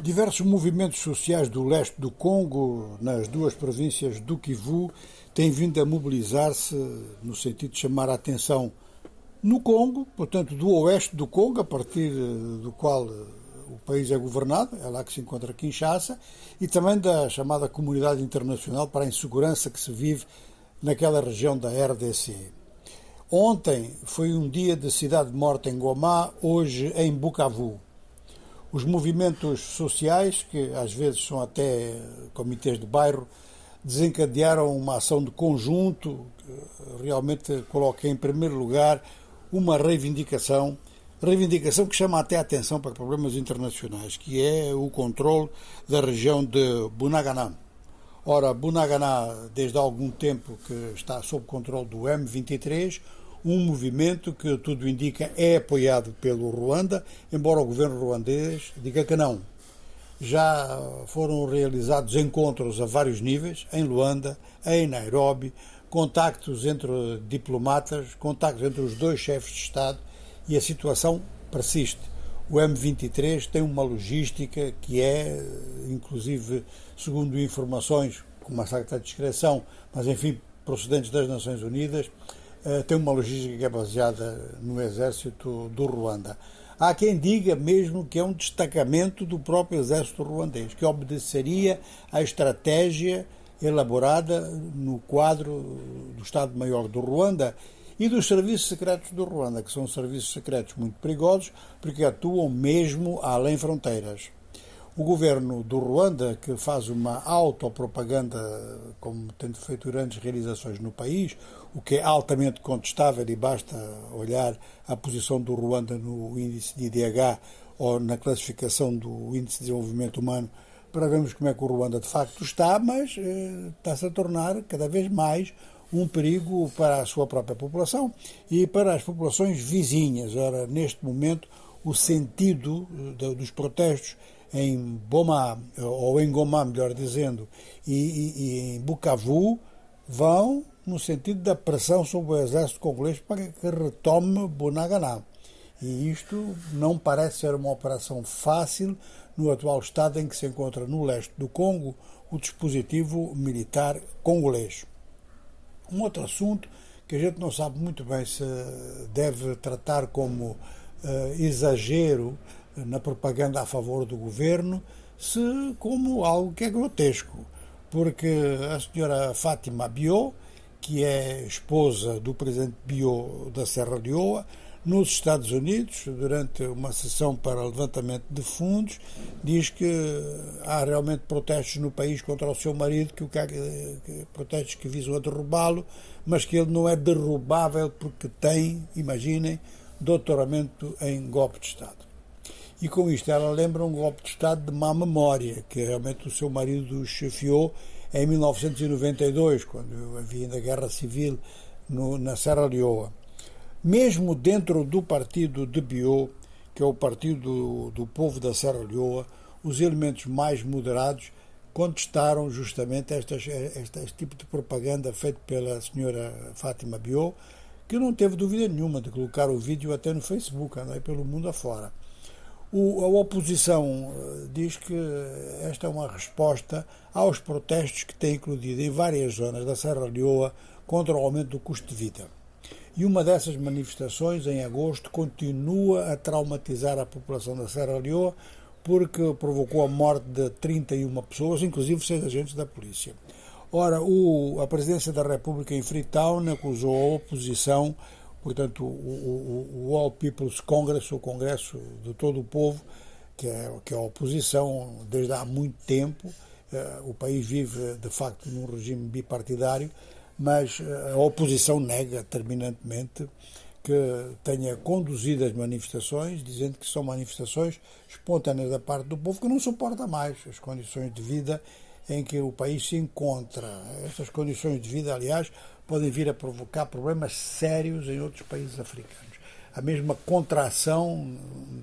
Diversos movimentos sociais do leste do Congo, nas duas províncias do Kivu, têm vindo a mobilizar-se no sentido de chamar a atenção no Congo, portanto, do oeste do Congo, a partir eh, do qual eh, o país é governado, é lá que se encontra Kinshasa, e também da chamada comunidade internacional para a insegurança que se vive naquela região da RDC. Ontem foi um dia de cidade morta em Goma, hoje em Bukavu os movimentos sociais, que às vezes são até comitês de bairro, desencadearam uma ação de conjunto que realmente coloca em primeiro lugar uma reivindicação, reivindicação que chama até a atenção para problemas internacionais, que é o controle da região de Bunagana. Ora, Bunagana, desde há algum tempo que está sob controle do M23, um movimento que tudo indica é apoiado pelo Ruanda, embora o governo ruandês diga que não. Já foram realizados encontros a vários níveis, em Luanda, em Nairobi, contactos entre diplomatas, contactos entre os dois chefes de Estado e a situação persiste. O M23 tem uma logística que é, inclusive, segundo informações, com uma certa discreção, mas enfim, procedentes das Nações Unidas, tem uma logística que é baseada no exército do Ruanda. Há quem diga mesmo que é um destacamento do próprio exército ruandês, que obedeceria à estratégia elaborada no quadro do Estado-Maior do Ruanda e dos serviços secretos do Ruanda, que são serviços secretos muito perigosos porque atuam mesmo além fronteiras. O governo do Ruanda, que faz uma autopropaganda, como tendo feito grandes realizações no país, o que é altamente contestável e basta olhar a posição do Ruanda no índice de IDH ou na classificação do índice de desenvolvimento humano para vermos como é que o Ruanda de facto está, mas eh, está-se a tornar cada vez mais um perigo para a sua própria população e para as populações vizinhas. Ora, neste momento, o sentido eh, dos protestos em Boma, ou em Goma, melhor dizendo, e, e, e em Bukavu, vão no sentido da pressão sobre o exército congolês para que retome Bunagana. E isto não parece ser uma operação fácil no atual estado em que se encontra no leste do Congo o dispositivo militar congolês. Um outro assunto que a gente não sabe muito bem se deve tratar como uh, exagero na propaganda a favor do governo, se como algo que é grotesco, porque a senhora Fátima Bio, que é esposa do presidente Bio da Serra Leoa, nos Estados Unidos, durante uma sessão para levantamento de fundos, diz que há realmente protestos no país contra o seu marido, que, o que, protestos que visam a derrubá-lo, mas que ele não é derrubável porque tem, imaginem, doutoramento em golpe de Estado. E com isto ela lembra um golpe de Estado de má memória, que realmente o seu marido chefiou em 1992, quando havia ainda guerra civil no, na Serra Leoa. Mesmo dentro do partido de Biot, que é o partido do, do povo da Serra Leoa, os elementos mais moderados contestaram justamente estas, este, este tipo de propaganda feito pela senhora Fátima Biot, que não teve dúvida nenhuma de colocar o vídeo até no Facebook, andei pelo mundo afora. O, a oposição eh, diz que esta é uma resposta aos protestos que têm eclodido em várias zonas da Serra Leoa contra o aumento do custo de vida. E uma dessas manifestações, em agosto, continua a traumatizar a população da Serra Leoa porque provocou a morte de 31 pessoas, inclusive seis agentes da polícia. Ora, o, a presidência da República em Freetown acusou a oposição portanto, o, o, o All People's Congress, o Congresso de todo o povo, que é, que é a oposição desde há muito tempo. Uh, o país vive, de facto, num regime bipartidário, mas uh, a oposição nega terminantemente que tenha conduzido as manifestações, dizendo que são manifestações espontâneas da parte do povo que não suporta mais as condições de vida em que o país se encontra. Estas condições de vida, aliás, podem vir a provocar problemas sérios em outros países africanos. A mesma contração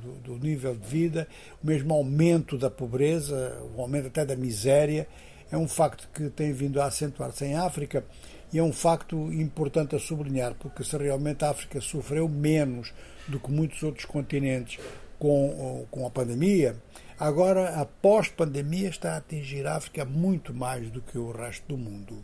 do, do nível de vida, o mesmo aumento da pobreza, o aumento até da miséria, é um facto que tem vindo a acentuar-se em África e é um facto importante a sublinhar, porque se realmente a África sofreu menos do que muitos outros continentes com, com a pandemia, Agora, a pós-pandemia está a atingir a África muito mais do que o resto do mundo.